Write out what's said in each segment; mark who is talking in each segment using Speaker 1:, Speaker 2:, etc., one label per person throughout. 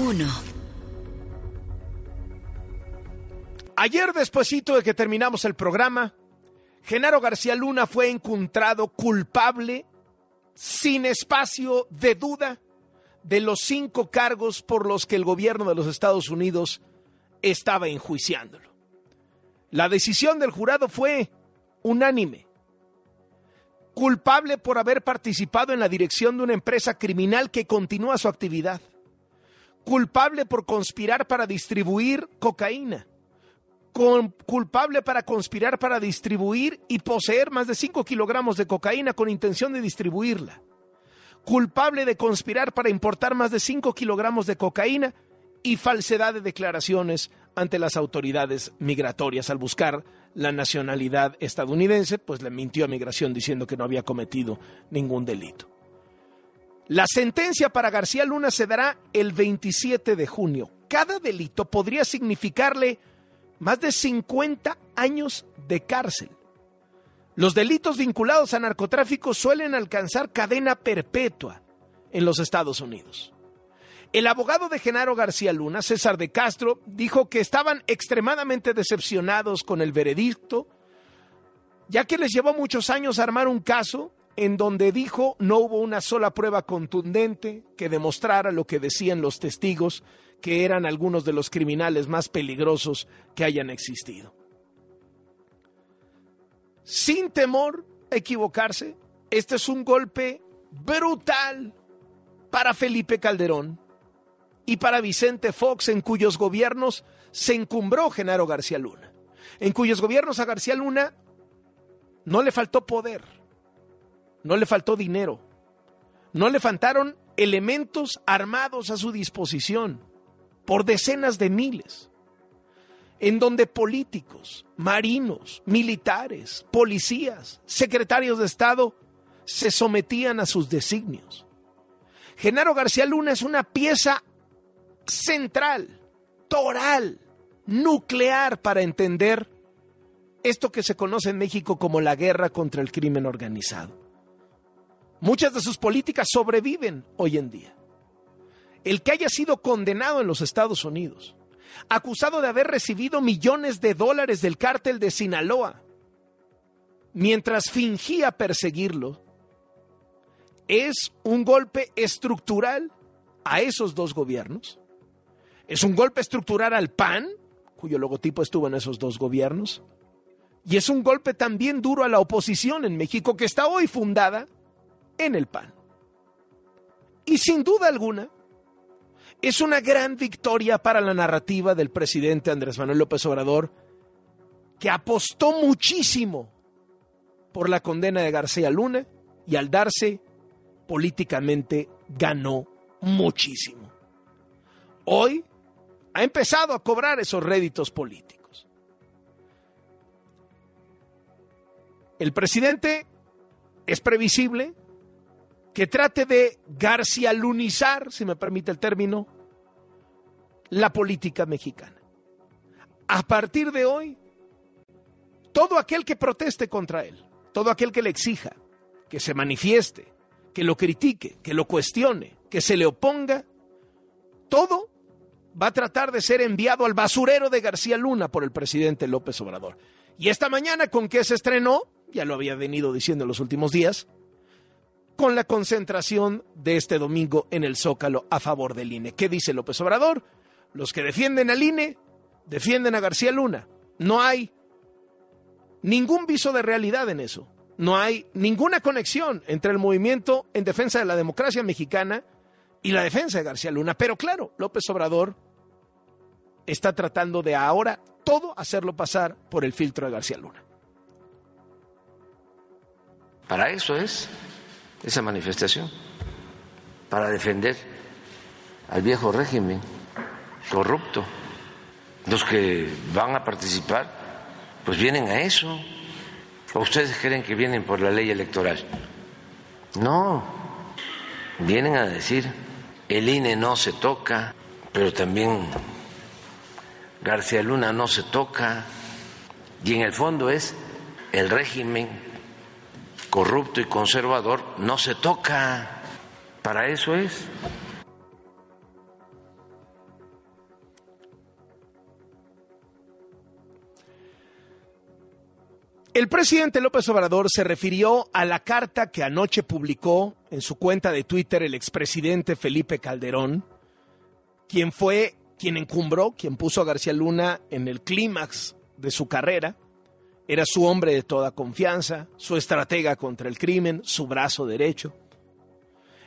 Speaker 1: 1.
Speaker 2: Ayer, despuesito de que terminamos el programa, Genaro García Luna fue encontrado culpable, sin espacio de duda, de los cinco cargos por los que el gobierno de los Estados Unidos estaba enjuiciándolo. La decisión del jurado fue unánime. Culpable por haber participado en la dirección de una empresa criminal que continúa su actividad. Culpable por conspirar para distribuir cocaína. culpable para conspirar para distribuir y poseer más de 5 kilogramos de cocaína con intención de distribuirla. Culpable de conspirar para importar más de 5 kilogramos de cocaína y falsedad de declaraciones ante las autoridades migratorias al buscar la nacionalidad estadounidense, pues le mintió a migración diciendo que no había cometido ningún delito. La sentencia para García Luna se dará el 27 de junio. Cada delito podría significarle más de 50 años de cárcel. Los delitos vinculados a narcotráfico suelen alcanzar cadena perpetua en los Estados Unidos. El abogado de Genaro García Luna, César de Castro, dijo que estaban extremadamente decepcionados con el veredicto, ya que les llevó muchos años armar un caso en donde dijo no hubo una sola prueba contundente que demostrara lo que decían los testigos, que eran algunos de los criminales más peligrosos que hayan existido. Sin temor a equivocarse, este es un golpe brutal para Felipe Calderón, y para Vicente Fox, en cuyos gobiernos se encumbró Genaro García Luna, en cuyos gobiernos a García Luna no le faltó poder, no le faltó dinero, no le faltaron elementos armados a su disposición por decenas de miles, en donde políticos, marinos, militares, policías, secretarios de Estado se sometían a sus designios. Genaro García Luna es una pieza central, toral, nuclear para entender esto que se conoce en México como la guerra contra el crimen organizado. Muchas de sus políticas sobreviven hoy en día. El que haya sido condenado en los Estados Unidos, acusado de haber recibido millones de dólares del cártel de Sinaloa, mientras fingía perseguirlo, es un golpe estructural a esos dos gobiernos es un golpe estructural al PAN, cuyo logotipo estuvo en esos dos gobiernos. Y es un golpe también duro a la oposición en México, que está hoy fundada en el PAN. Y sin duda alguna, es una gran victoria para la narrativa del presidente Andrés Manuel López Obrador, que apostó muchísimo por la condena de García Luna y al darse políticamente ganó muchísimo. Hoy ha empezado a cobrar esos réditos políticos. El presidente es previsible que trate de garcialunizar, si me permite el término, la política mexicana. A partir de hoy, todo aquel que proteste contra él, todo aquel que le exija, que se manifieste, que lo critique, que lo cuestione, que se le oponga, todo va a tratar de ser enviado al basurero de García Luna por el presidente López Obrador. Y esta mañana, ¿con qué se estrenó? Ya lo había venido diciendo en los últimos días, con la concentración de este domingo en el Zócalo a favor del INE. ¿Qué dice López Obrador? Los que defienden al INE defienden a García Luna. No hay ningún viso de realidad en eso. No hay ninguna conexión entre el movimiento en defensa de la democracia mexicana y la defensa de García Luna. Pero claro, López Obrador está tratando de ahora todo hacerlo pasar por el filtro de García Luna.
Speaker 3: Para eso es esa manifestación, para defender al viejo régimen corrupto. Los que van a participar, pues vienen a eso. ¿O ustedes creen que vienen por la ley electoral? No, vienen a decir el INE no se toca, pero también García Luna no se toca, y en el fondo es el régimen corrupto y conservador no se toca. Para eso es.
Speaker 2: El presidente López Obrador se refirió a la carta que anoche publicó en su cuenta de Twitter el expresidente Felipe Calderón, quien fue quien encumbró, quien puso a García Luna en el clímax de su carrera, era su hombre de toda confianza, su estratega contra el crimen, su brazo derecho.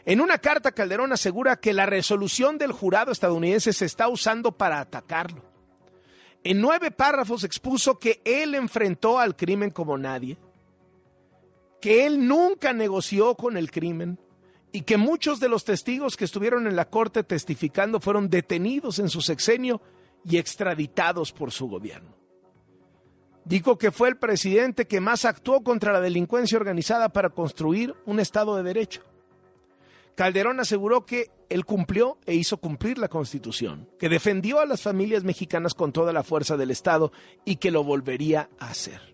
Speaker 2: En una carta, Calderón asegura que la resolución del jurado estadounidense se está usando para atacarlo. En nueve párrafos expuso que él enfrentó al crimen como nadie, que él nunca negoció con el crimen y que muchos de los testigos que estuvieron en la corte testificando fueron detenidos en su sexenio y extraditados por su gobierno. Dijo que fue el presidente que más actuó contra la delincuencia organizada para construir un Estado de Derecho. Calderón aseguró que él cumplió e hizo cumplir la Constitución, que defendió a las familias mexicanas con toda la fuerza del Estado y que lo volvería a hacer.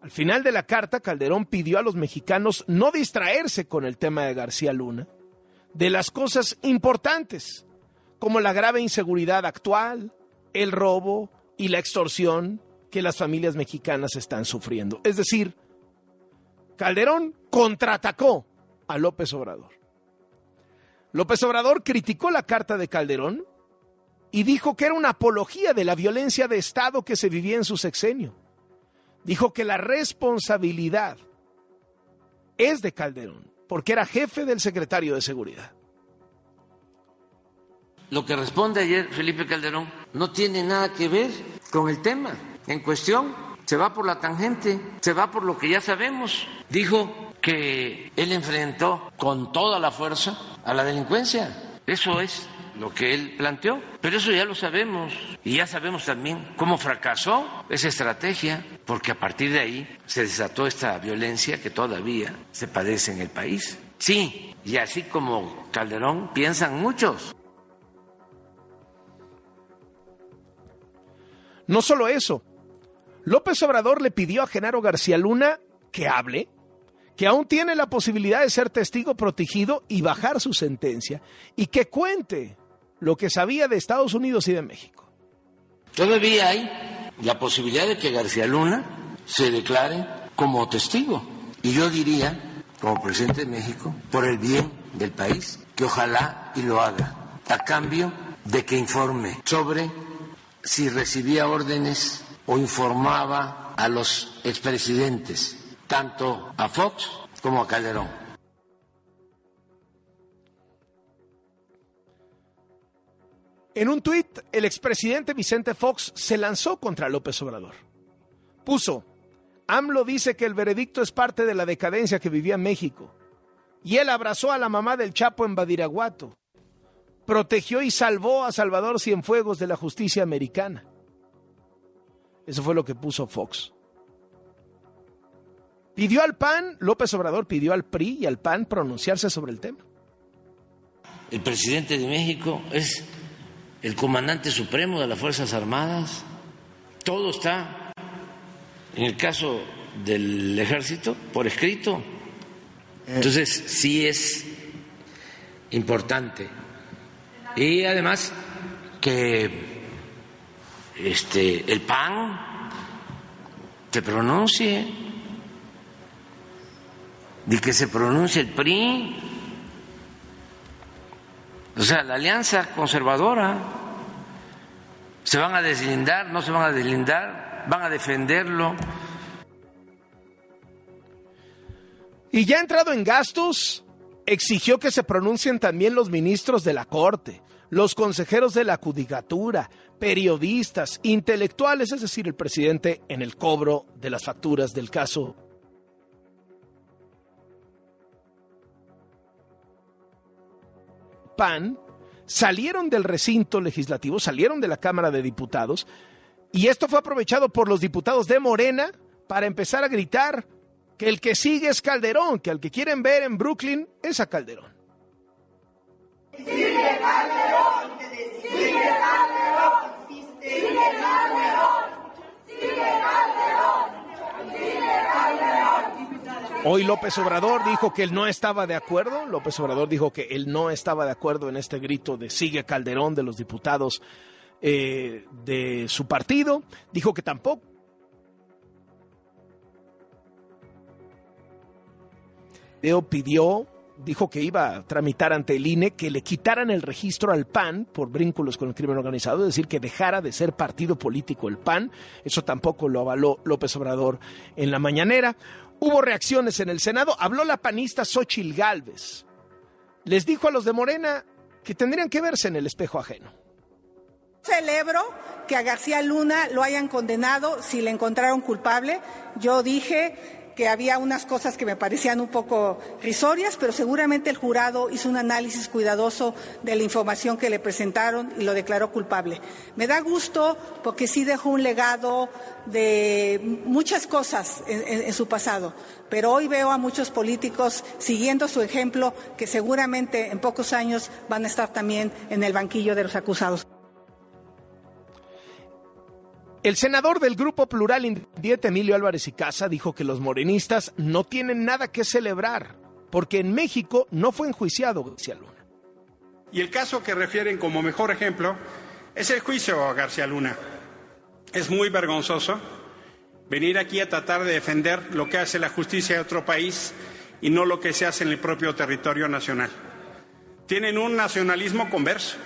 Speaker 2: Al final de la carta, Calderón pidió a los mexicanos no distraerse con el tema de García Luna, de las cosas importantes, como la grave inseguridad actual, el robo y la extorsión que las familias mexicanas están sufriendo. Es decir, Calderón contraatacó a López Obrador. López Obrador criticó la carta de Calderón y dijo que era una apología de la violencia de Estado que se vivía en su sexenio. Dijo que la responsabilidad es de Calderón, porque era jefe del secretario de Seguridad.
Speaker 3: Lo que responde ayer Felipe Calderón no tiene nada que ver con el tema en cuestión. Se va por la tangente, se va por lo que ya sabemos. Dijo que él enfrentó con toda la fuerza a la delincuencia. Eso es lo que él planteó. Pero eso ya lo sabemos. Y ya sabemos también cómo fracasó esa estrategia, porque a partir de ahí se desató esta violencia que todavía se padece en el país. Sí, y así como Calderón piensan muchos.
Speaker 2: No solo eso, López Obrador le pidió a Genaro García Luna que hable que aún tiene la posibilidad de ser testigo protegido y bajar su sentencia, y que cuente lo que sabía de Estados Unidos y de México.
Speaker 3: Todavía hay la posibilidad de que García Luna se declare como testigo. Y yo diría, como presidente de México, por el bien del país, que ojalá y lo haga, a cambio de que informe sobre si recibía órdenes o informaba a los expresidentes tanto a Fox como a Calderón.
Speaker 2: En un tuit, el expresidente Vicente Fox se lanzó contra López Obrador. Puso, AMLO dice que el veredicto es parte de la decadencia que vivía México. Y él abrazó a la mamá del Chapo en Badiraguato. Protegió y salvó a Salvador Cienfuegos de la justicia americana. Eso fue lo que puso Fox. Pidió al PAN, López Obrador pidió al PRI y al PAN pronunciarse sobre el tema.
Speaker 3: El presidente de México es el comandante supremo de las Fuerzas Armadas. Todo está, en el caso del ejército, por escrito. Entonces, sí es importante. Y además que este el PAN se pronuncie de que se pronuncie el PRI. O sea, la alianza conservadora. ¿Se van a deslindar? ¿No se van a deslindar? ¿Van a defenderlo?
Speaker 2: Y ya entrado en gastos, exigió que se pronuncien también los ministros de la Corte, los consejeros de la Judicatura, periodistas, intelectuales, es decir, el presidente en el cobro de las facturas del caso PAN salieron del recinto legislativo, salieron de la Cámara de Diputados, y esto fue aprovechado por los diputados de Morena para empezar a gritar que el que sigue es Calderón, que al que quieren ver en Brooklyn es a Calderón. Sigue Calderón, Hoy López Obrador dijo que él no estaba de acuerdo. López Obrador dijo que él no estaba de acuerdo en este grito de sigue Calderón de los diputados eh, de su partido. Dijo que tampoco. Pidió dijo que iba a tramitar ante el INE que le quitaran el registro al PAN por vínculos con el crimen organizado, es decir, que dejara de ser partido político el PAN. Eso tampoco lo avaló López Obrador en la mañanera. Hubo reacciones en el Senado. Habló la panista Xochil Gálvez. Les dijo a los de Morena que tendrían que verse en el espejo ajeno.
Speaker 1: Celebro que a García Luna lo hayan condenado si le encontraron culpable. Yo dije que había unas cosas que me parecían un poco risorias, pero seguramente el jurado hizo un análisis cuidadoso de la información que le presentaron y lo declaró culpable. Me da gusto porque sí dejó un legado de muchas cosas en, su pasado, pero hoy veo a muchos políticos siguiendo su ejemplo que seguramente en pocos años van a estar también en el banquillo de los acusados.
Speaker 2: El senador del Grupo Plural Independiente, Emilio Álvarez y Casa, dijo que los morenistas no tienen nada que celebrar, porque en México no fue enjuiciado García Luna.
Speaker 4: Y el caso que refieren como mejor ejemplo es el juicio a García Luna. Es muy vergonzoso venir aquí a tratar de defender lo que hace la justicia de otro país y no lo que se hace en el propio territorio nacional. Tienen un nacionalismo converso.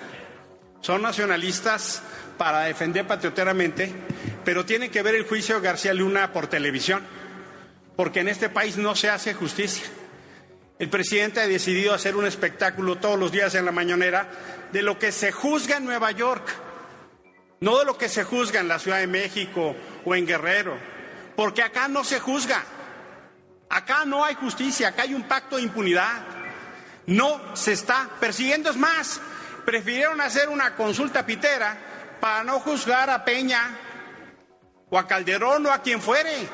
Speaker 4: Son nacionalistas para defender patrioteramente, pero tiene que ver el juicio de García Luna por televisión, porque en este país no se hace justicia. El presidente ha decidido hacer un espectáculo todos los días en la mañanera de lo que se juzga en Nueva York, no de lo que se juzga en la Ciudad de México o en Guerrero, porque acá no se juzga, acá no hay justicia, acá hay un pacto de impunidad, no se está persiguiendo, es más, prefirieron hacer una consulta pitera para no juzgar a Peña o a Calderón o a quien fuere.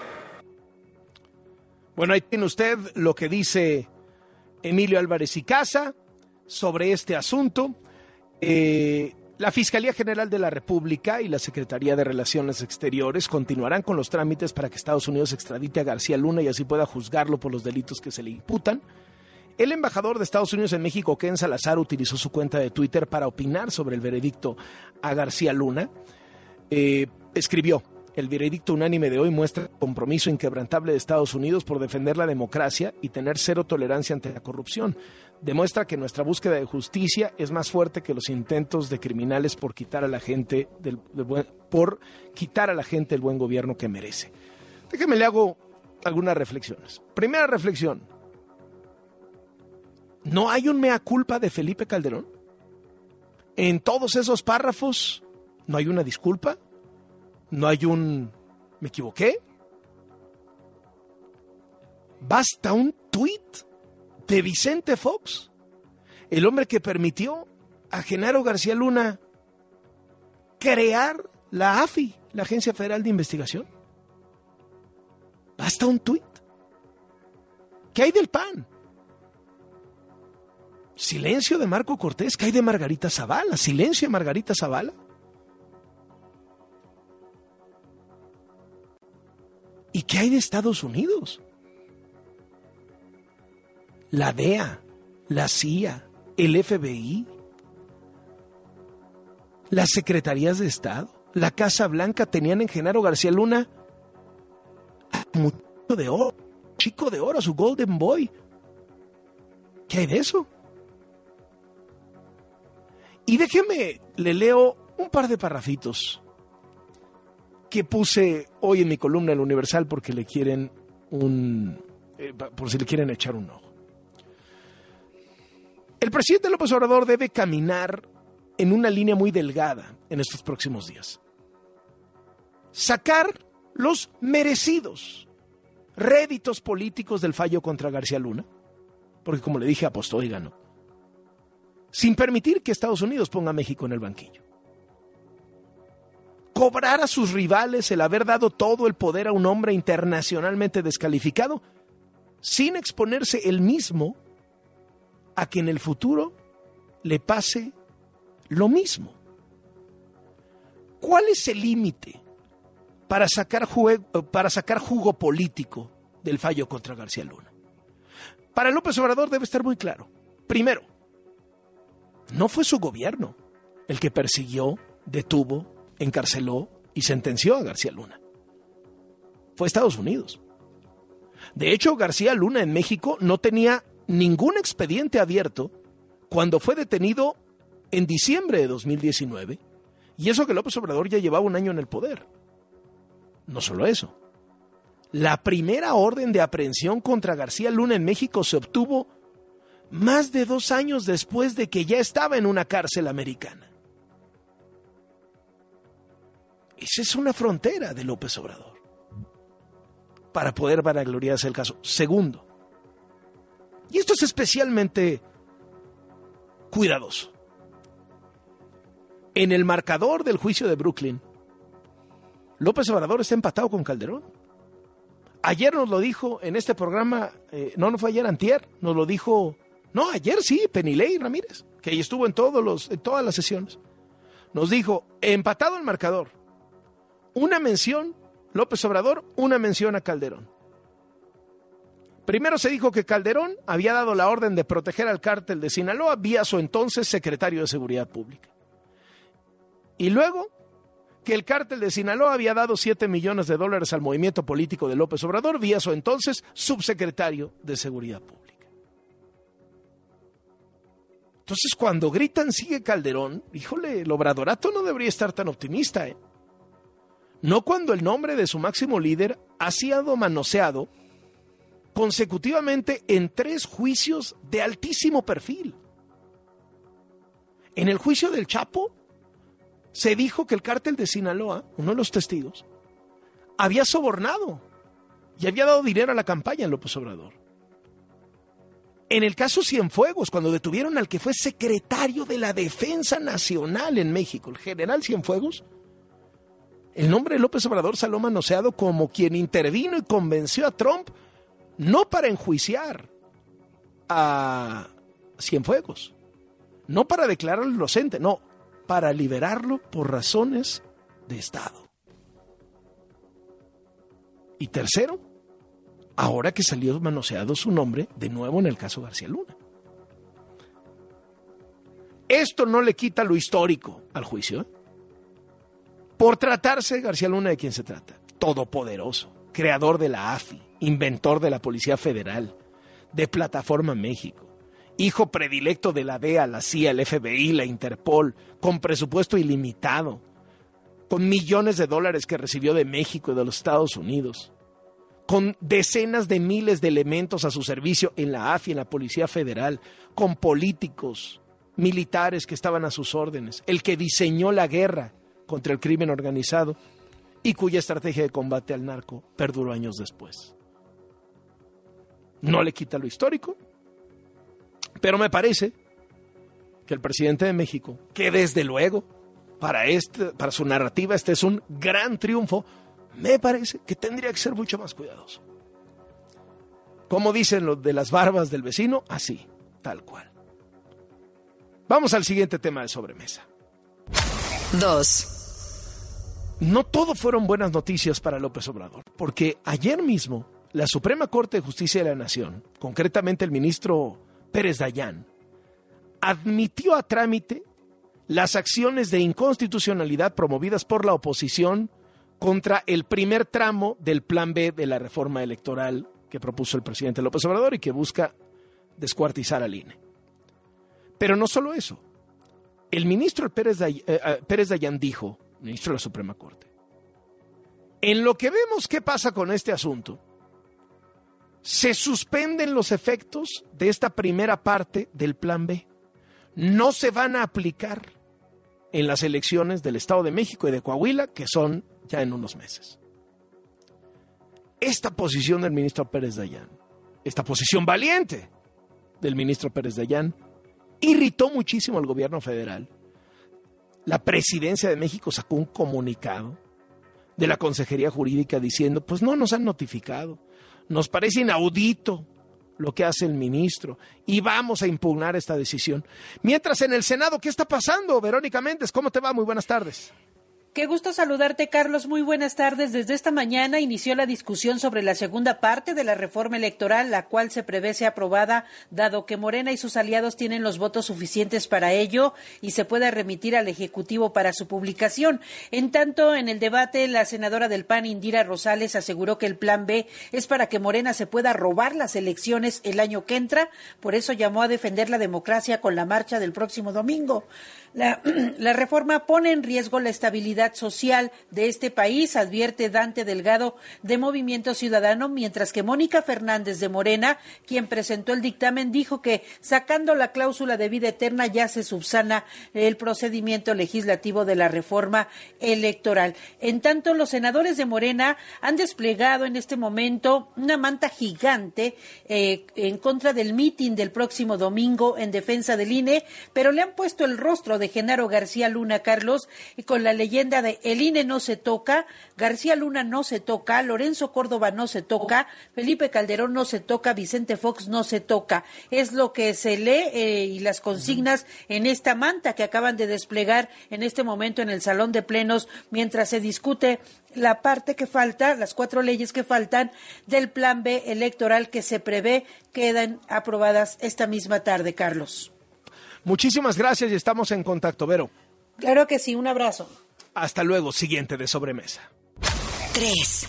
Speaker 2: Bueno, ahí tiene usted lo que dice Emilio Álvarez y Casa sobre este asunto. Eh, la Fiscalía General de la República y la Secretaría de Relaciones Exteriores continuarán con los trámites para que Estados Unidos extradite a García Luna y así pueda juzgarlo por los delitos que se le imputan. El embajador de Estados Unidos en México, Ken Salazar, utilizó su cuenta de Twitter para opinar sobre el veredicto a García Luna. Eh, escribió, el veredicto unánime de hoy muestra el compromiso inquebrantable de Estados Unidos por defender la democracia y tener cero tolerancia ante la corrupción. Demuestra que nuestra búsqueda de justicia es más fuerte que los intentos de criminales por quitar a la gente del, por quitar a la gente el buen gobierno que merece. Déjeme le hago algunas reflexiones. Primera reflexión. ¿No hay un mea culpa de Felipe Calderón? En todos esos párrafos no hay una disculpa, no hay un me equivoqué. Basta un tuit de Vicente Fox, el hombre que permitió a Genaro García Luna crear la AFI, la Agencia Federal de Investigación. Basta un tuit. ¿Qué hay del PAN? Silencio de Marco Cortés, ¿qué hay de Margarita Zavala? Silencio de Margarita Zavala. ¿Y qué hay de Estados Unidos? La DEA, la CIA, el FBI, las secretarías de Estado, la Casa Blanca tenían en Genaro García Luna mucho de oro, chico de oro, su Golden Boy. ¿Qué hay de eso? Y déjeme, le leo un par de parrafitos que puse hoy en mi columna en el Universal porque le quieren un. Eh, por si le quieren echar un ojo. El presidente López Obrador debe caminar en una línea muy delgada en estos próximos días. Sacar los merecidos réditos políticos del fallo contra García Luna, porque como le dije, apostó y ganó sin permitir que Estados Unidos ponga a México en el banquillo. Cobrar a sus rivales el haber dado todo el poder a un hombre internacionalmente descalificado, sin exponerse él mismo a que en el futuro le pase lo mismo. ¿Cuál es el límite para sacar, para sacar jugo político del fallo contra García Luna? Para López Obrador debe estar muy claro. Primero, no fue su gobierno el que persiguió, detuvo, encarceló y sentenció a García Luna. Fue Estados Unidos. De hecho, García Luna en México no tenía ningún expediente abierto cuando fue detenido en diciembre de 2019. Y eso que López Obrador ya llevaba un año en el poder. No solo eso. La primera orden de aprehensión contra García Luna en México se obtuvo más de dos años después de que ya estaba en una cárcel americana. Esa es una frontera de López Obrador para poder vanagloriarse el caso. Segundo, y esto es especialmente cuidadoso. En el marcador del juicio de Brooklyn, López Obrador está empatado con Calderón. Ayer nos lo dijo en este programa, eh, no, no fue ayer, antier, nos lo dijo, no, ayer sí, Penilei Ramírez, que ahí estuvo en, en todas las sesiones. Nos dijo, empatado el marcador, una mención López Obrador, una mención a Calderón. Primero se dijo que Calderón había dado la orden de proteger al cártel de Sinaloa vía su entonces secretario de Seguridad Pública. Y luego que el cártel de Sinaloa había dado 7 millones de dólares al movimiento político de López Obrador vía su entonces subsecretario de Seguridad Pública. Entonces cuando gritan sigue Calderón, híjole, el obradorato no debería estar tan optimista, ¿eh? No cuando el nombre de su máximo líder ha sido manoseado consecutivamente en tres juicios de altísimo perfil. En el juicio del Chapo se dijo que el cártel de Sinaloa, uno de los testigos, había sobornado y había dado dinero a la campaña en López Obrador. En el caso Cienfuegos, cuando detuvieron al que fue secretario de la Defensa Nacional en México, el general Cienfuegos, el nombre de López Obrador salió manoseado como quien intervino y convenció a Trump no para enjuiciar a Cienfuegos, no para declararlo inocente, no, para liberarlo por razones de Estado. Y tercero, ahora que salió manoseado su nombre de nuevo en el caso García Luna. Esto no le quita lo histórico al juicio. ¿eh? Por tratarse García Luna de quien se trata, todopoderoso, creador de la AFI, inventor de la Policía Federal, de Plataforma México, hijo predilecto de la DEA, la CIA, el FBI, la Interpol, con presupuesto ilimitado, con millones de dólares que recibió de México y de los Estados Unidos, con decenas de miles de elementos a su servicio en la AFI, en la Policía Federal, con políticos, militares que estaban a sus órdenes, el que diseñó la guerra contra el crimen organizado y cuya estrategia de combate al narco perduró años después. No le quita lo histórico, pero me parece que el presidente de México, que desde luego para, este, para su narrativa este es un gran triunfo, me parece que tendría que ser mucho más cuidadoso. Como dicen los de las barbas del vecino, así, tal cual. Vamos al siguiente tema de sobremesa. Dos. No todo fueron buenas noticias para López Obrador, porque ayer mismo la Suprema Corte de Justicia de la Nación, concretamente el ministro Pérez Dayán, admitió a trámite las acciones de inconstitucionalidad promovidas por la oposición contra el primer tramo del Plan B de la reforma electoral que propuso el presidente López Obrador y que busca descuartizar al INE. Pero no solo eso. El ministro Pérez, eh, eh, Pérez Dayán dijo, ministro de la Suprema Corte, en lo que vemos qué pasa con este asunto, se suspenden los efectos de esta primera parte del Plan B. No se van a aplicar en las elecciones del Estado de México y de Coahuila, que son ya en unos meses. Esta posición del ministro Pérez Dayán, esta posición valiente del ministro Pérez Dayán, irritó muchísimo al gobierno federal. La presidencia de México sacó un comunicado de la Consejería Jurídica diciendo, pues no nos han notificado nos parece inaudito lo que hace el ministro y vamos a impugnar esta decisión. Mientras en el Senado, ¿qué está pasando? Verónica Méndez, ¿cómo te va? Muy buenas tardes.
Speaker 5: Qué gusto saludarte, Carlos. Muy buenas tardes. Desde esta mañana inició la discusión sobre la segunda parte de la reforma electoral, la cual se prevé sea aprobada, dado que Morena y sus aliados tienen los votos suficientes para ello y se pueda remitir al Ejecutivo para su publicación. En tanto, en el debate, la senadora del PAN, Indira Rosales, aseguró que el plan B es para que Morena se pueda robar las elecciones el año que entra. Por eso llamó a defender la democracia con la marcha del próximo domingo. La, reforma pone en riesgo la estabilidad social de este país, advierte Dante Delgado de Movimiento Ciudadano, mientras que Mónica Fernández de Morena, quien presentó el dictamen, dijo que sacando la cláusula de vida eterna ya se subsana el procedimiento legislativo de la reforma electoral. En tanto, los senadores de Morena han desplegado en este momento una manta gigante eh, en contra del mitin del próximo domingo en defensa del INE, pero le han puesto el rostro de Genaro García Luna Carlos y con la leyenda de El INE no se toca, García Luna no se toca, Lorenzo Córdoba no se toca, Felipe Calderón no se toca, Vicente Fox no se toca. Es lo que se lee eh, y las consignas en esta manta que acaban de desplegar en este momento en el Salón de Plenos mientras se discute la parte que falta, las cuatro leyes que faltan del Plan B electoral que se prevé quedan aprobadas esta misma tarde, Carlos.
Speaker 2: Muchísimas gracias y estamos en contacto, Vero.
Speaker 5: Claro que sí, un abrazo.
Speaker 2: Hasta luego, siguiente de sobremesa.
Speaker 6: 3.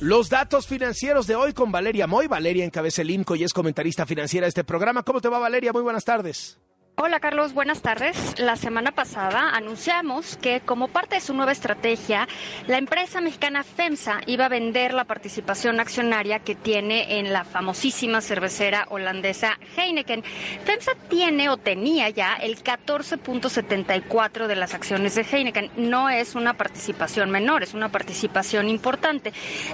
Speaker 2: Los datos financieros de hoy con Valeria Moy. Valeria encabeza el IMCO y es comentarista financiera de este programa. ¿Cómo te va, Valeria? Muy buenas tardes.
Speaker 7: Hola Carlos, buenas tardes. La semana pasada anunciamos que como parte de su nueva estrategia, la empresa mexicana FEMSA iba a vender la participación accionaria que tiene en la famosísima cervecera holandesa Heineken. FEMSA tiene o tenía ya el 14.74 de las acciones de Heineken. No es una participación menor, es una participación importante.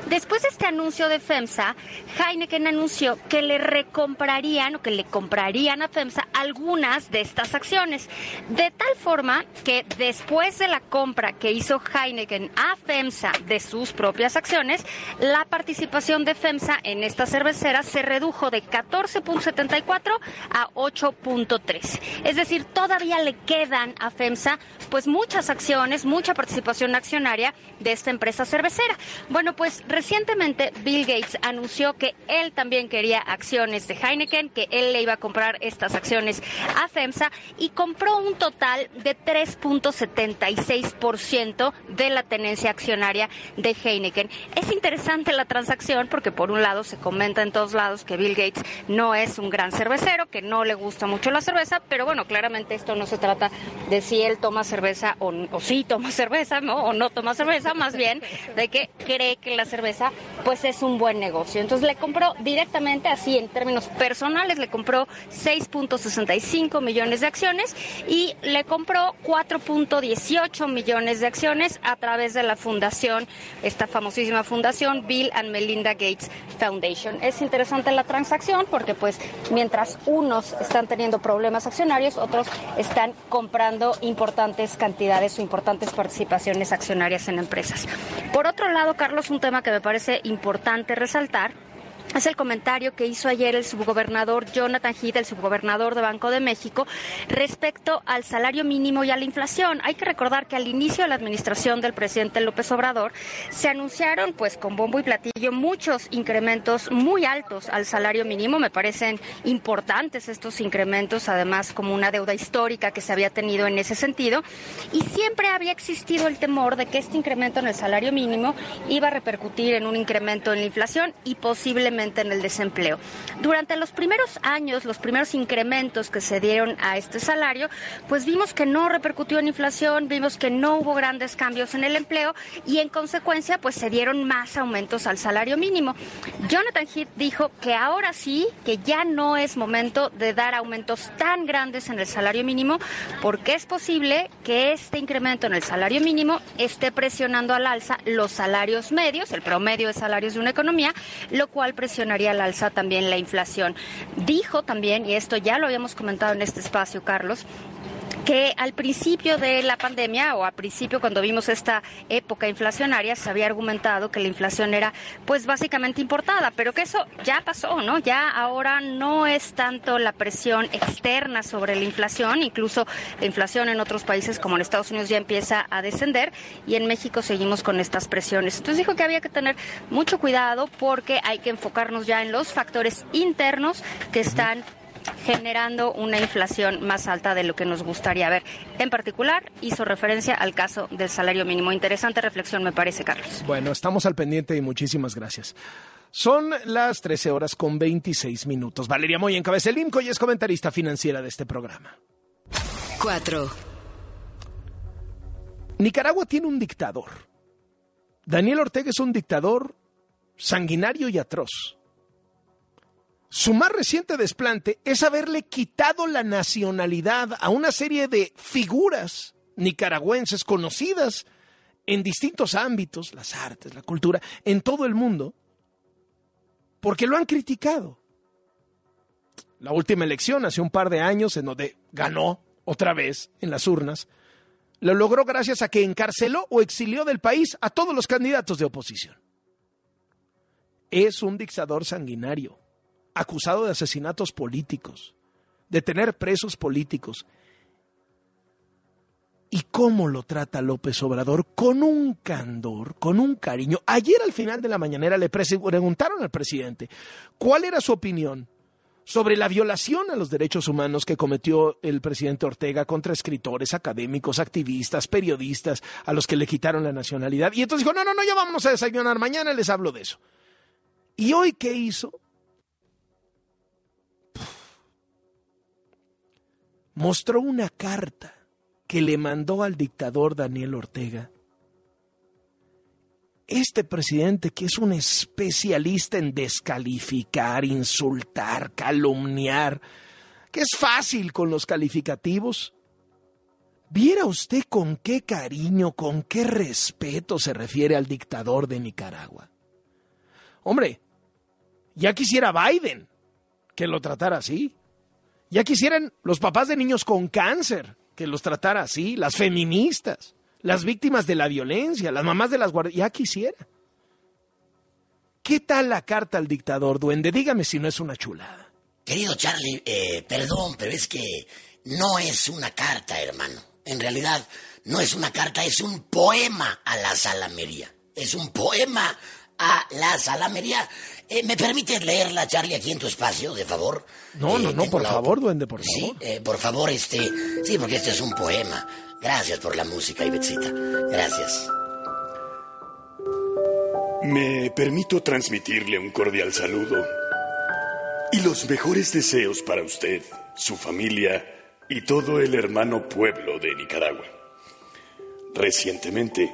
Speaker 7: Después de este anuncio de FEMSA, Heineken anunció que le recomprarían o que le comprarían a FEMSA algunas de estas acciones. De tal forma que después de la compra que hizo Heineken a FEMSA de sus propias acciones, la participación de FEMSA en esta cervecera se redujo de 14.74 a 8.3. Es decir, todavía le quedan a FEMSA pues muchas acciones, mucha participación accionaria de esta empresa cervecera. Bueno, pues recientemente Bill Gates anunció que él también quería acciones de Heineken, que él le iba a comprar estas acciones a FEMSA y compró un total de 3.76% de la tenencia accionaria de Heineken. Es interesante la transacción porque por un lado se comenta en todos lados que Bill Gates no es un gran cervecero, que no le gusta mucho la cerveza, pero bueno, claramente esto no se trata de si él toma cerveza o, o sí toma cerveza, ¿no? O no toma cerveza, más bien de que cree que la cerveza pues es un buen negocio. Entonces le compró directamente así en términos personales, le compró 6.65 millones de acciones y le compró 4.18 millones de acciones a través de la fundación, esta famosísima fundación Bill and Melinda Gates Foundation. Es interesante la transacción porque pues mientras unos están teniendo problemas accionarios, otros están comprando importantes cantidades o importantes participaciones accionarias en empresas. Por otro lado, Carlos, un tema que me parece importante resaltar es el comentario que hizo ayer el subgobernador Jonathan Heath, el subgobernador de Banco de México, respecto al salario mínimo y a la inflación. Hay que recordar que al inicio de la administración del presidente López Obrador se anunciaron, pues con bombo y platillo, muchos incrementos muy altos al salario mínimo. Me parecen importantes estos incrementos, además como una deuda histórica que se había tenido en ese sentido. Y siempre había existido el temor de que este incremento en el salario mínimo iba a repercutir en un incremento en la inflación y posiblemente en el desempleo. Durante los primeros años, los primeros incrementos que se dieron a este salario, pues vimos que no repercutió en inflación, vimos que no hubo grandes cambios en el empleo y en consecuencia pues se dieron más aumentos al salario mínimo. Jonathan Heath dijo que ahora sí, que ya no es momento de dar aumentos tan grandes en el salario mínimo porque es posible que este incremento en el salario mínimo esté presionando al alza los salarios medios, el promedio de salarios de una economía, lo cual presionaría al alza también la inflación. Dijo también, y esto ya lo habíamos comentado en este espacio, Carlos, que al principio de la pandemia o al principio cuando vimos esta época inflacionaria se había argumentado que la inflación era pues básicamente importada, pero que eso ya pasó, ¿no? Ya ahora no es tanto la presión externa sobre la inflación, incluso la inflación en otros países como en Estados Unidos ya empieza a descender y en México seguimos con estas presiones. Entonces dijo que había que tener mucho cuidado porque hay que enfocarnos ya en los factores internos que están generando una inflación más alta de lo que nos gustaría ver. En particular, hizo referencia al caso del salario mínimo. Interesante reflexión, me parece, Carlos.
Speaker 2: Bueno, estamos al pendiente y muchísimas gracias. Son las 13 horas con 26 minutos. Valeria Moy encabeza el IMCO y es comentarista financiera de este programa.
Speaker 6: 4.
Speaker 2: Nicaragua tiene un dictador. Daniel Ortega es un dictador sanguinario y atroz. Su más reciente desplante es haberle quitado la nacionalidad a una serie de figuras nicaragüenses conocidas en distintos ámbitos, las artes, la cultura, en todo el mundo, porque lo han criticado. La última elección, hace un par de años, en donde ganó otra vez en las urnas, lo logró gracias a que encarceló o exilió del país a todos los candidatos de oposición. Es un dictador sanguinario acusado de asesinatos políticos, de tener presos políticos. ¿Y cómo lo trata López Obrador? Con un candor, con un cariño. Ayer al final de la mañanera le preguntaron al presidente cuál era su opinión sobre la violación a los derechos humanos que cometió el presidente Ortega contra escritores, académicos, activistas, periodistas, a los que le quitaron la nacionalidad. Y entonces dijo, no, no, no, ya vámonos a desayunar, mañana les hablo de eso. ¿Y hoy qué hizo? Mostró una carta que le mandó al dictador Daniel Ortega. Este presidente, que es un especialista en descalificar, insultar, calumniar, que es fácil con los calificativos, viera usted con qué cariño, con qué respeto se refiere al dictador de Nicaragua. Hombre, ya quisiera Biden que lo tratara así. Ya quisieran los papás de niños con cáncer que los tratara así, las feministas, las víctimas de la violencia, las mamás de las guardias, ya quisiera. ¿Qué tal la carta al dictador, duende? Dígame si no es una chulada.
Speaker 8: Querido Charlie, eh, perdón, pero es que no es una carta, hermano. En realidad, no es una carta, es un poema a la salamería. Es un poema a la salamería. Eh, ¿Me permites leerla, Charlie, aquí en tu espacio, de favor?
Speaker 2: No, no,
Speaker 8: Eh,
Speaker 2: no, por
Speaker 8: la-
Speaker 2: favor, duende, por
Speaker 8: Sí,
Speaker 2: favor.
Speaker 8: eh, por favor, este... Sí, porque este es un poema. Gracias por la música, Ivetsita. Gracias.
Speaker 9: Me permito transmitirle un cordial saludo y los mejores deseos para usted, su familia y todo el hermano pueblo de Nicaragua. Recientemente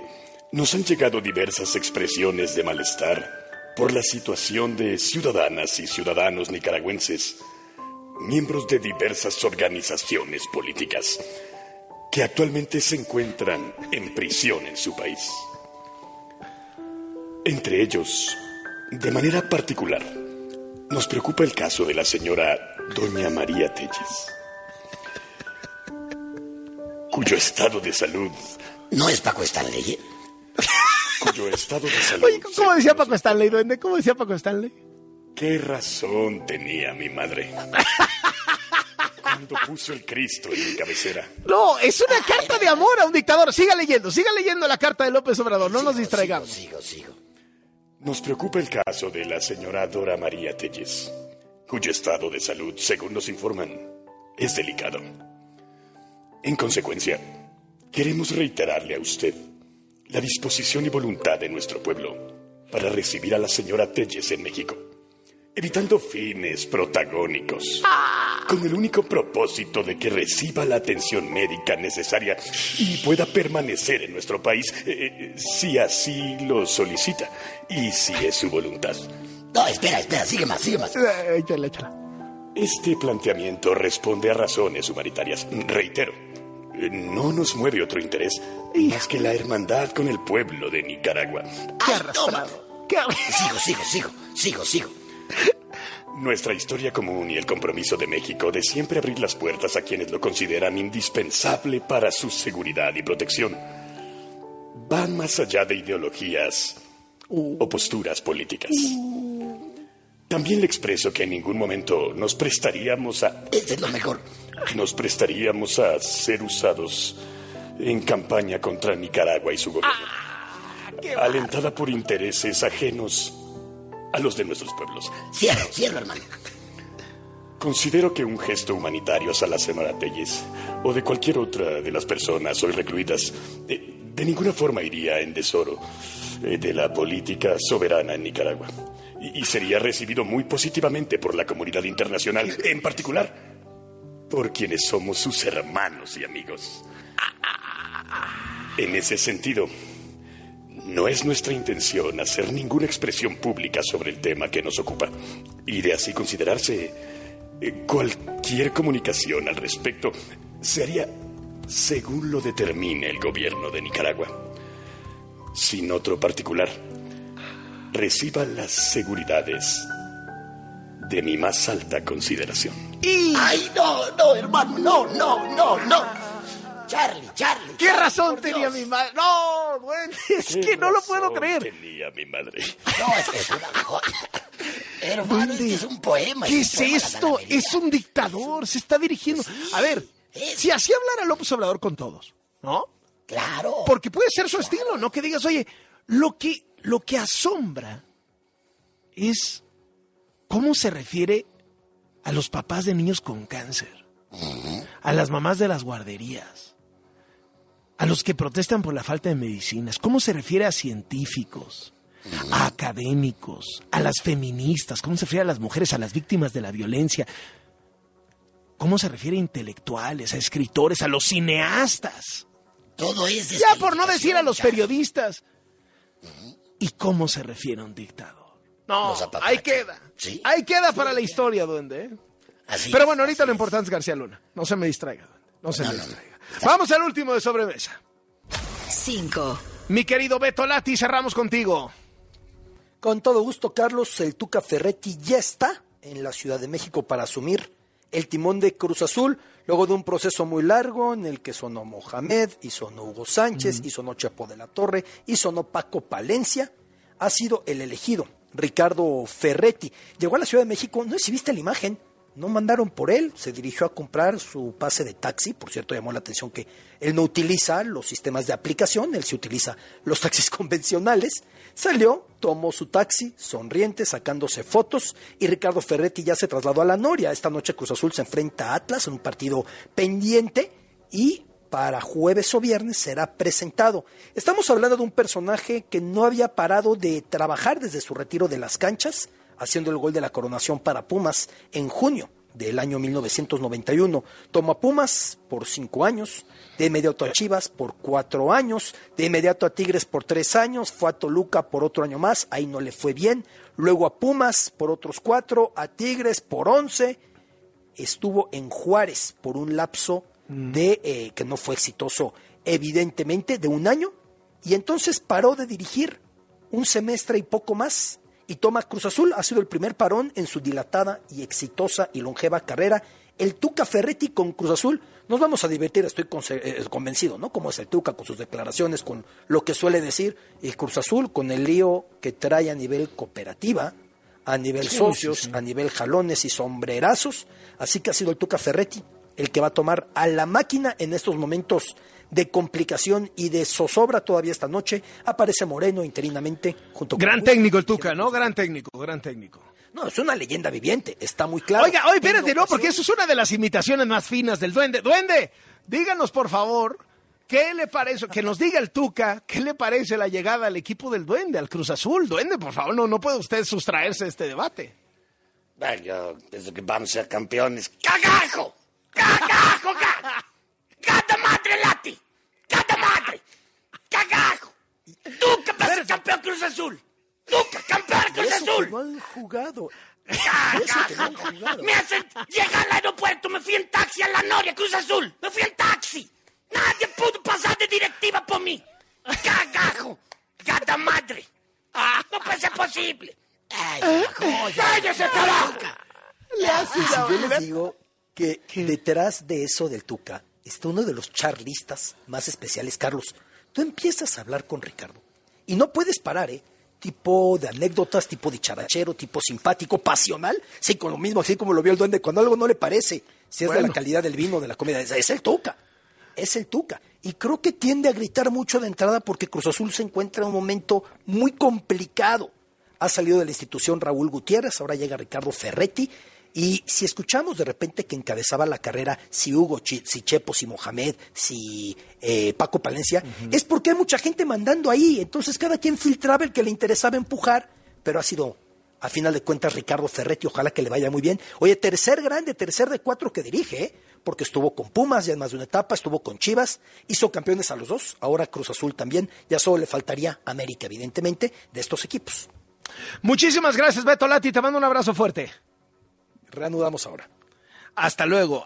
Speaker 9: nos han llegado diversas expresiones de malestar por la situación de ciudadanas y ciudadanos nicaragüenses, miembros de diversas organizaciones políticas, que actualmente se encuentran en prisión en su país. Entre ellos, de manera particular, nos preocupa el caso de la señora Doña María Telles, cuyo estado de salud,
Speaker 8: No es Paco Stanley.
Speaker 9: cuyo estado de salud.
Speaker 2: Oye, ¿cómo decía Paco Stanley, duende? ¿Cómo decía Paco Stanley?
Speaker 9: ¿Qué razón tenía mi madre? Cuando puso el Cristo en mi cabecera.
Speaker 2: No, es una carta de amor a un dictador. Siga leyendo, siga leyendo la carta de López Obrador, no nos distraigamos.
Speaker 8: Sigo, sigo, sigo.
Speaker 9: Nos preocupa el caso de la señora Dora María Telles, cuyo estado de salud, según nos informan, es delicado. En consecuencia, queremos reiterarle a usted la disposición y voluntad de nuestro pueblo para recibir a la señora Telles en México, evitando fines protagónicos, con el único propósito de que reciba la atención médica necesaria y pueda permanecer en nuestro país eh, eh, si así lo solicita y si es su voluntad.
Speaker 8: No, espera, espera, sigue más, sigue más.
Speaker 2: Eh, Échala, échala.
Speaker 9: Este planteamiento responde a razones humanitarias. Reitero, no nos mueve otro interés más que la hermandad con el pueblo de Nicaragua.
Speaker 2: Qué arrastrado. Qué
Speaker 8: Sigo, sigo, sigo, sigo, sigo.
Speaker 9: Nuestra historia común y el compromiso de México de siempre abrir las puertas a quienes lo consideran indispensable para su seguridad y protección van más allá de ideologías o posturas políticas. También le expreso que en ningún momento nos prestaríamos a...
Speaker 8: Este es lo mejor.
Speaker 9: Nos prestaríamos a ser usados en campaña contra Nicaragua y su gobierno. alentada por intereses ajenos a los de nuestros pueblos.
Speaker 8: Cierro, cierro, hermano.
Speaker 9: Considero que un gesto humanitario a la Semana Telles o de cualquier otra de las personas hoy recluidas eh, de ninguna forma iría en desoro eh, de la política soberana en Nicaragua. Y, sería recibido muy positivamente por la comunidad internacional, en particular por quienes somos sus hermanos y amigos. En ese sentido, no es nuestra intención hacer ninguna expresión pública sobre el tema que nos ocupa, y de así considerarse eh, cualquier comunicación al respecto se haría según lo determine el gobierno de Nicaragua. Sin otro particular, reciba las seguridades de mi más alta consideración.
Speaker 8: ¡Ay, no, no, hermano! ¡No, no, no, no! Charlie, Charlie.
Speaker 2: ¿Qué
Speaker 8: Charlie,
Speaker 2: razón tenía
Speaker 8: Dios.
Speaker 2: mi madre? No, duende, es
Speaker 9: ¿Qué
Speaker 2: que no lo puedo
Speaker 9: razón
Speaker 2: creer.
Speaker 9: Tenía mi madre.
Speaker 8: No, es que es una joya. Hermano, este es un poema.
Speaker 2: ¿Qué
Speaker 8: es poema,
Speaker 2: esto? Es un dictador, se está dirigiendo. A ver,
Speaker 8: es-
Speaker 2: si así hablara López Obrador con todos, ¿no?
Speaker 8: Claro.
Speaker 2: Porque puede ser su estilo, no que digas, oye, lo que, lo que asombra es cómo se refiere a los papás de niños con cáncer, a las mamás de las guarderías, a los que protestan por la falta de medicinas, cómo se refiere a científicos, a académicos, a las feministas, cómo se refiere a las mujeres, a las víctimas de la violencia, cómo se refiere a intelectuales, a escritores, a los cineastas.
Speaker 8: Todo es
Speaker 2: Ya por no decir a los periodistas. ¿Y cómo se refiere a un dictador? No, ahí queda.
Speaker 8: Sí.
Speaker 2: Ahí queda para la historia, duende. ¿eh?
Speaker 8: Así
Speaker 2: Pero bueno, ahorita
Speaker 8: así
Speaker 2: lo importante es García Luna. No se me distraiga, duende. No se
Speaker 8: No,
Speaker 2: me
Speaker 8: no, no.
Speaker 2: distraiga. Vamos al último de sobremesa.
Speaker 6: 5,
Speaker 2: Mi querido Beto Lati, cerramos contigo.
Speaker 10: Con todo gusto, Carlos, el Tuca Ferretti ya está en la Ciudad de México para asumir el timón de Cruz Azul, luego de un proceso muy largo en el que sonó Mohamed, y sonó Hugo Sánchez, y sonó Chapo de la Torre, y sonó Paco Palencia, ha sido el elegido, Ricardo Ferretti. Llegó a la Ciudad de México, no sé si viste la imagen, no mandaron por él, se dirigió a comprar su pase de taxi, por cierto llamó la atención que él no utiliza los sistemas de aplicación, él sí utiliza los taxis convencionales, salió, tomó su taxi, sonriente, sacándose fotos, y Ricardo Ferretti ya se trasladó a la Noria. Esta noche Cruz Azul se enfrenta a Atlas en un partido pendiente y para jueves o viernes será presentado. Estamos hablando de un personaje que no había parado de trabajar desde su retiro de las canchas, haciendo el gol de la coronación para Pumas en junio del año 1991. Tomó a Pumas por cinco años, de inmediato a Chivas por cuatro años, de inmediato a Tigres por tres años, fue a Toluca por otro año más, ahí no le fue bien, luego a Pumas por otros cuatro, a Tigres por once, estuvo en Juárez por un lapso de eh, que no fue exitoso, evidentemente, de un año, y entonces paró de dirigir un semestre y poco más. Y toma Cruz Azul, ha sido el primer parón en su dilatada y exitosa y longeva carrera. El Tuca Ferretti con Cruz Azul, nos vamos a divertir, estoy conce- eh, convencido, ¿no? Como es el Tuca con sus declaraciones, con lo que suele decir, y Cruz Azul con el lío que trae a nivel cooperativa, a nivel socios, a nivel jalones y sombrerazos. Así que ha sido el Tuca Ferretti el que va a tomar a la máquina en estos momentos de complicación y de zozobra todavía esta noche. Aparece Moreno interinamente junto con...
Speaker 2: Gran técnico el Tuca, ¿no? Gran técnico, gran técnico.
Speaker 10: No, es una leyenda viviente, está muy claro.
Speaker 2: Oiga, oye, espérate, no, porque eso es una de las imitaciones más finas del duende. Duende, díganos por favor, ¿qué le parece? Que nos diga el Tuca, ¿qué le parece la llegada al equipo del duende, al Cruz Azul? Duende, por favor, no, no puede usted sustraerse de este debate.
Speaker 8: Bueno, yo pienso que vamos a ser campeones. ¡Cagajo! ¡Cagajo! ca- ¡Cata madre, Lati! ¡Cata madre! ¡Cagajo! ¡Tú que vas a ser campeón Cruz Azul! ¡Tú que campeón Cruz Azul!
Speaker 10: no han jugado. Eso que no han
Speaker 8: ¡Cagajo!
Speaker 10: jugado.
Speaker 8: Me hacen llegar al aeropuerto, me fui en taxi a la Noria, Cruz Azul. Me fui en taxi. Nadie pudo pasar de directiva por mí. ¡Cagajo! ¡Cata madre! ¡No puede ser posible! ¡Ay, ¡Cállese, carajo!
Speaker 2: Le hace
Speaker 10: si
Speaker 2: la-
Speaker 10: yo les digo que detrás de eso del Tuca está uno de los charlistas más especiales, Carlos. Tú empiezas a hablar con Ricardo y no puedes parar, ¿eh? Tipo de anécdotas, tipo dicharachero, tipo simpático, pasional. Sí, con lo mismo, así como lo vio el duende, cuando algo no le parece, si es de la calidad del vino, de la comida, es, es el Tuca. Es el Tuca. Y creo que tiende a gritar mucho de entrada porque Cruz Azul se encuentra en un momento muy complicado. Ha salido de la institución Raúl Gutiérrez, ahora llega Ricardo Ferretti. Y si escuchamos de repente que encabezaba la carrera si Hugo, si Chepo, si Mohamed, si eh, Paco Palencia, es porque hay mucha gente mandando ahí. Entonces cada quien filtraba el que le interesaba empujar, pero ha sido, a final de cuentas, Ricardo Ferretti. Ojalá que le vaya muy bien. Oye, tercer grande, tercer de cuatro que dirige, ¿eh? porque estuvo con Pumas ya en más de una etapa, estuvo con Chivas, hizo campeones a los dos, ahora Cruz Azul también. Ya solo le faltaría América, evidentemente, de estos equipos.
Speaker 2: Muchísimas gracias, Beto Lati. Te mando un abrazo fuerte.
Speaker 10: Reanudamos ahora.
Speaker 2: Hasta luego.